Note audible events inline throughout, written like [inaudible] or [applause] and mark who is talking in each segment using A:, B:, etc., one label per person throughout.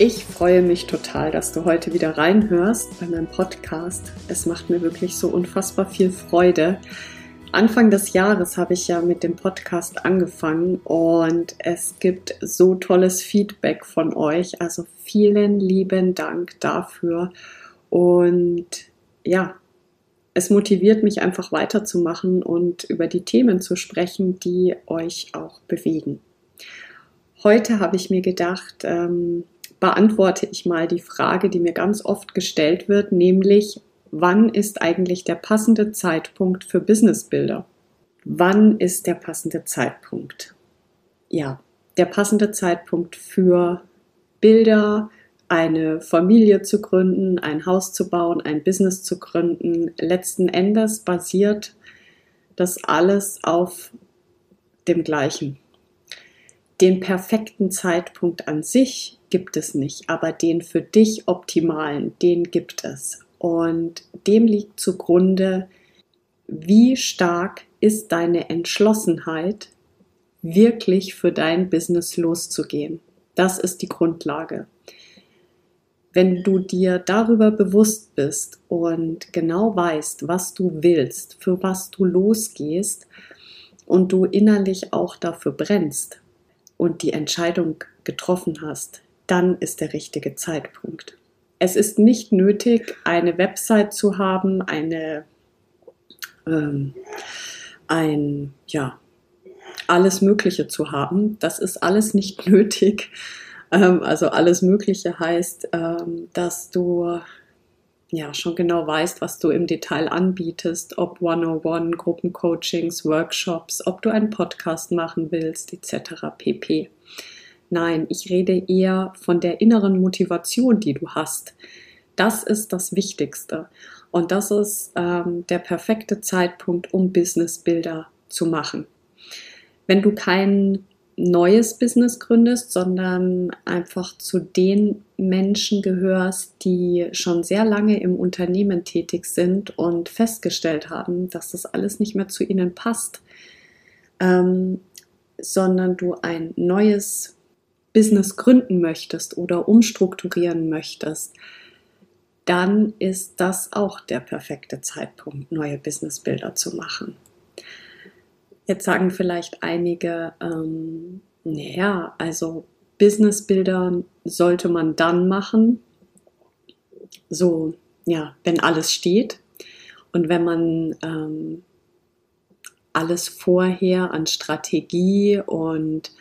A: Ich freue mich total, dass du heute wieder reinhörst bei meinem Podcast. Es macht mir wirklich so unfassbar viel Freude. Anfang des Jahres habe ich ja mit dem Podcast angefangen und es gibt so tolles Feedback von euch. Also vielen lieben Dank dafür. Und ja, es motiviert mich einfach weiterzumachen und über die Themen zu sprechen, die euch auch bewegen. Heute habe ich mir gedacht, ähm, beantworte ich mal die Frage, die mir ganz oft gestellt wird, nämlich wann ist eigentlich der passende Zeitpunkt für Businessbilder? Wann ist der passende Zeitpunkt? Ja, der passende Zeitpunkt für Bilder, eine Familie zu gründen, ein Haus zu bauen, ein Business zu gründen. Letzten Endes basiert das alles auf dem gleichen. Den perfekten Zeitpunkt an sich gibt es nicht, aber den für dich optimalen, den gibt es. Und dem liegt zugrunde, wie stark ist deine Entschlossenheit, wirklich für dein Business loszugehen. Das ist die Grundlage. Wenn du dir darüber bewusst bist und genau weißt, was du willst, für was du losgehst und du innerlich auch dafür brennst und die Entscheidung getroffen hast, dann ist der richtige Zeitpunkt. Es ist nicht nötig, eine Website zu haben, eine, ähm, ein, ja, alles Mögliche zu haben. Das ist alles nicht [laughs] nötig. Ähm, also alles Mögliche heißt, ähm, dass du ja schon genau weißt, was du im Detail anbietest, ob 101, Gruppencoachings, Workshops, ob du einen Podcast machen willst, etc. pp. Nein, ich rede eher von der inneren Motivation, die du hast. Das ist das Wichtigste. Und das ist ähm, der perfekte Zeitpunkt, um Businessbilder zu machen. Wenn du kein neues Business gründest, sondern einfach zu den Menschen gehörst, die schon sehr lange im Unternehmen tätig sind und festgestellt haben, dass das alles nicht mehr zu ihnen passt, ähm, sondern du ein neues Business gründen möchtest oder umstrukturieren möchtest, dann ist das auch der perfekte Zeitpunkt, neue Businessbilder zu machen. Jetzt sagen vielleicht einige, ähm, naja, also Businessbilder sollte man dann machen, so, ja, wenn alles steht und wenn man ähm, alles vorher an Strategie und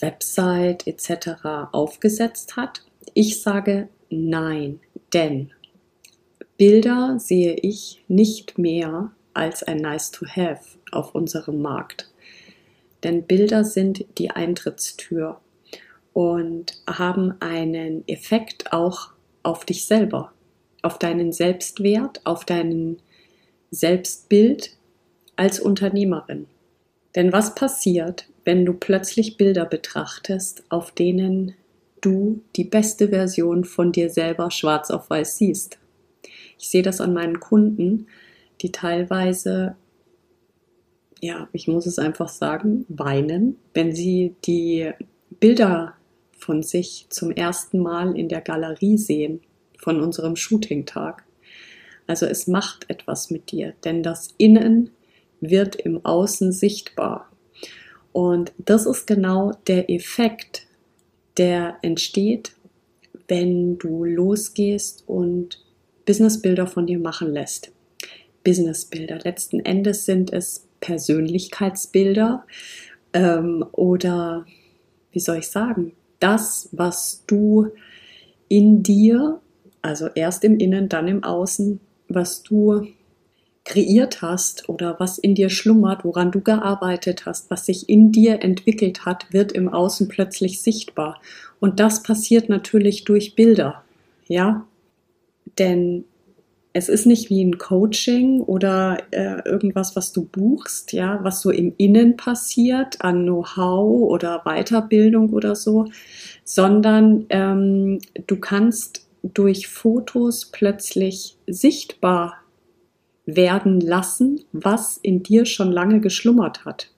A: Website etc. aufgesetzt hat. Ich sage nein, denn Bilder sehe ich nicht mehr als ein Nice to Have auf unserem Markt. Denn Bilder sind die Eintrittstür und haben einen Effekt auch auf dich selber, auf deinen Selbstwert, auf deinen Selbstbild als Unternehmerin. Denn was passiert, wenn du plötzlich Bilder betrachtest, auf denen du die beste Version von dir selber schwarz auf weiß siehst? Ich sehe das an meinen Kunden, die teilweise, ja, ich muss es einfach sagen, weinen, wenn sie die Bilder von sich zum ersten Mal in der Galerie sehen, von unserem Shooting-Tag. Also es macht etwas mit dir, denn das Innen wird im Außen sichtbar. Und das ist genau der Effekt, der entsteht, wenn du losgehst und Businessbilder von dir machen lässt. Businessbilder. Letzten Endes sind es Persönlichkeitsbilder ähm, oder wie soll ich sagen, das, was du in dir, also erst im Innen, dann im Außen, was du kreiert hast oder was in dir schlummert, woran du gearbeitet hast, was sich in dir entwickelt hat, wird im Außen plötzlich sichtbar. Und das passiert natürlich durch Bilder, ja? Denn es ist nicht wie ein Coaching oder äh, irgendwas, was du buchst, ja, was so im Innen passiert an Know-how oder Weiterbildung oder so, sondern ähm, du kannst durch Fotos plötzlich sichtbar werden lassen, was in dir schon lange geschlummert hat.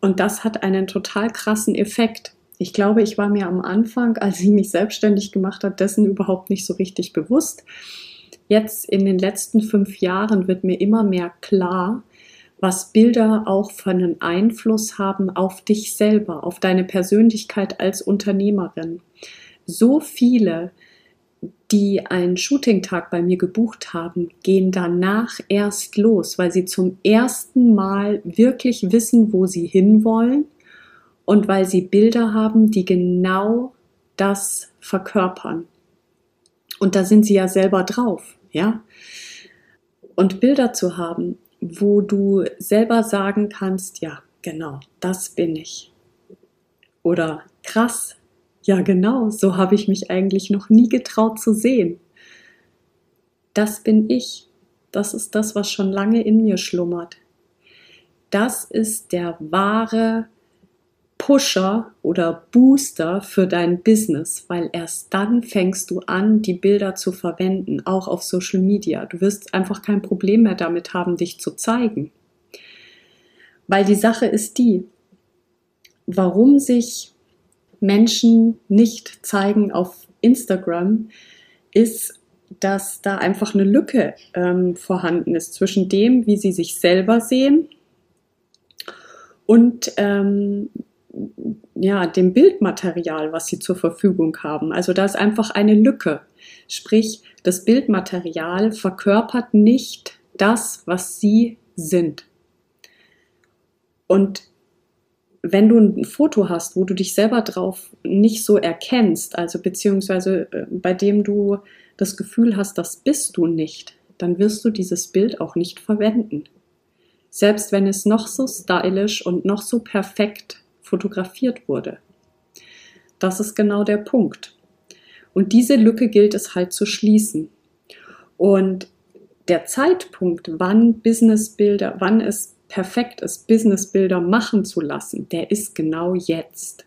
A: Und das hat einen total krassen Effekt. Ich glaube, ich war mir am Anfang, als ich mich selbstständig gemacht habe, dessen überhaupt nicht so richtig bewusst. Jetzt in den letzten fünf Jahren wird mir immer mehr klar, was Bilder auch für einen Einfluss haben auf dich selber, auf deine Persönlichkeit als Unternehmerin. So viele die einen Shooting-Tag bei mir gebucht haben, gehen danach erst los, weil sie zum ersten Mal wirklich wissen, wo sie hinwollen und weil sie Bilder haben, die genau das verkörpern. Und da sind sie ja selber drauf, ja? Und Bilder zu haben, wo du selber sagen kannst, ja, genau, das bin ich. Oder krass, ja, genau, so habe ich mich eigentlich noch nie getraut zu sehen. Das bin ich. Das ist das, was schon lange in mir schlummert. Das ist der wahre Pusher oder Booster für dein Business, weil erst dann fängst du an, die Bilder zu verwenden, auch auf Social Media. Du wirst einfach kein Problem mehr damit haben, dich zu zeigen. Weil die Sache ist die, warum sich Menschen nicht zeigen auf Instagram, ist, dass da einfach eine Lücke ähm, vorhanden ist zwischen dem, wie sie sich selber sehen und ähm, ja, dem Bildmaterial, was sie zur Verfügung haben. Also da ist einfach eine Lücke. Sprich, das Bildmaterial verkörpert nicht das, was sie sind. Und wenn du ein Foto hast, wo du dich selber drauf nicht so erkennst, also beziehungsweise äh, bei dem du das Gefühl hast, das bist du nicht, dann wirst du dieses Bild auch nicht verwenden. Selbst wenn es noch so stylisch und noch so perfekt fotografiert wurde. Das ist genau der Punkt. Und diese Lücke gilt es halt zu schließen. Und der Zeitpunkt, wann Businessbilder, wann es perfekt ist, Businessbilder machen zu lassen, der ist genau jetzt.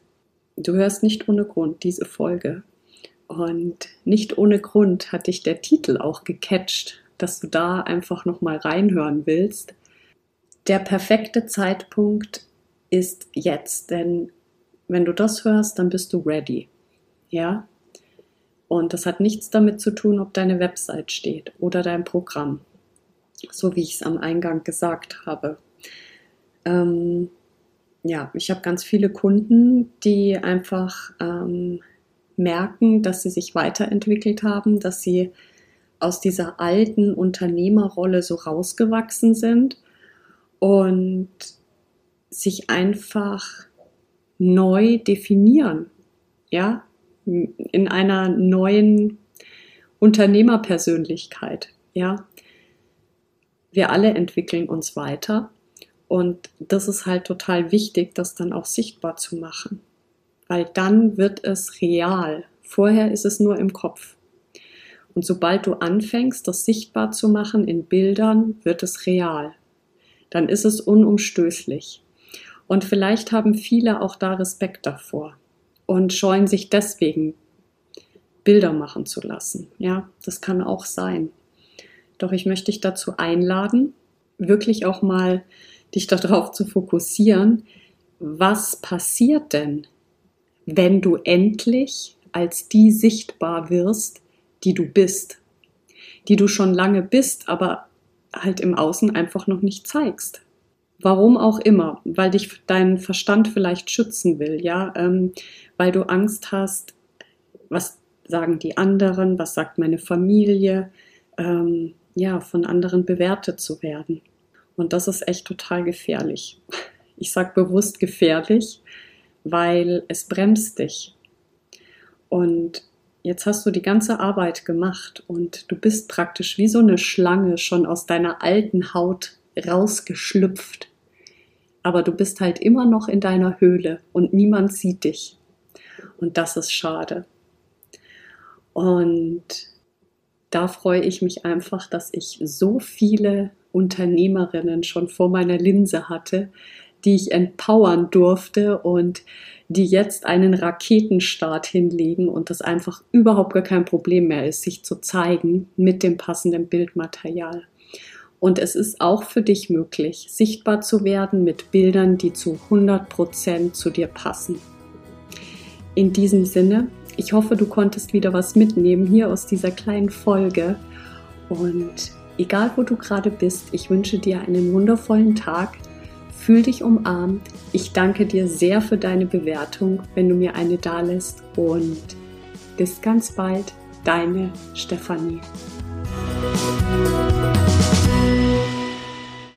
A: Du hörst nicht ohne Grund diese Folge. Und nicht ohne Grund hat dich der Titel auch gecatcht, dass du da einfach nochmal reinhören willst. Der perfekte Zeitpunkt ist jetzt, denn wenn du das hörst, dann bist du ready. Ja? Und das hat nichts damit zu tun, ob deine Website steht oder dein Programm. So wie ich es am Eingang gesagt habe. Ähm, ja, ich habe ganz viele Kunden, die einfach ähm, merken, dass sie sich weiterentwickelt haben, dass sie aus dieser alten Unternehmerrolle so rausgewachsen sind und sich einfach neu definieren, ja, in einer neuen Unternehmerpersönlichkeit, ja. Wir alle entwickeln uns weiter und das ist halt total wichtig, das dann auch sichtbar zu machen, weil dann wird es real. Vorher ist es nur im Kopf. Und sobald du anfängst, das sichtbar zu machen in Bildern, wird es real. Dann ist es unumstößlich. Und vielleicht haben viele auch da Respekt davor und scheuen sich deswegen Bilder machen zu lassen. Ja, das kann auch sein. Doch ich möchte dich dazu einladen, wirklich auch mal dich darauf zu fokussieren, was passiert denn, wenn du endlich als die sichtbar wirst, die du bist, die du schon lange bist, aber halt im Außen einfach noch nicht zeigst. Warum auch immer, weil dich dein Verstand vielleicht schützen will, ja, ähm, weil du Angst hast, was sagen die anderen, was sagt meine Familie, ähm, ja, von anderen bewertet zu werden. Und das ist echt total gefährlich. Ich sage bewusst gefährlich, weil es bremst dich. Und jetzt hast du die ganze Arbeit gemacht und du bist praktisch wie so eine Schlange schon aus deiner alten Haut rausgeschlüpft. Aber du bist halt immer noch in deiner Höhle und niemand sieht dich. Und das ist schade. Und da freue ich mich einfach, dass ich so viele Unternehmerinnen schon vor meiner Linse hatte, die ich empowern durfte und die jetzt einen Raketenstart hinlegen und das einfach überhaupt gar kein Problem mehr ist, sich zu zeigen mit dem passenden Bildmaterial. Und es ist auch für dich möglich, sichtbar zu werden mit Bildern, die zu 100% zu dir passen. In diesem Sinne, ich hoffe, du konntest wieder was mitnehmen hier aus dieser kleinen Folge. Und egal wo du gerade bist, ich wünsche dir einen wundervollen Tag. Fühl dich umarmt. Ich danke dir sehr für deine Bewertung, wenn du mir eine da lässt. Und bis ganz bald, deine Stefanie.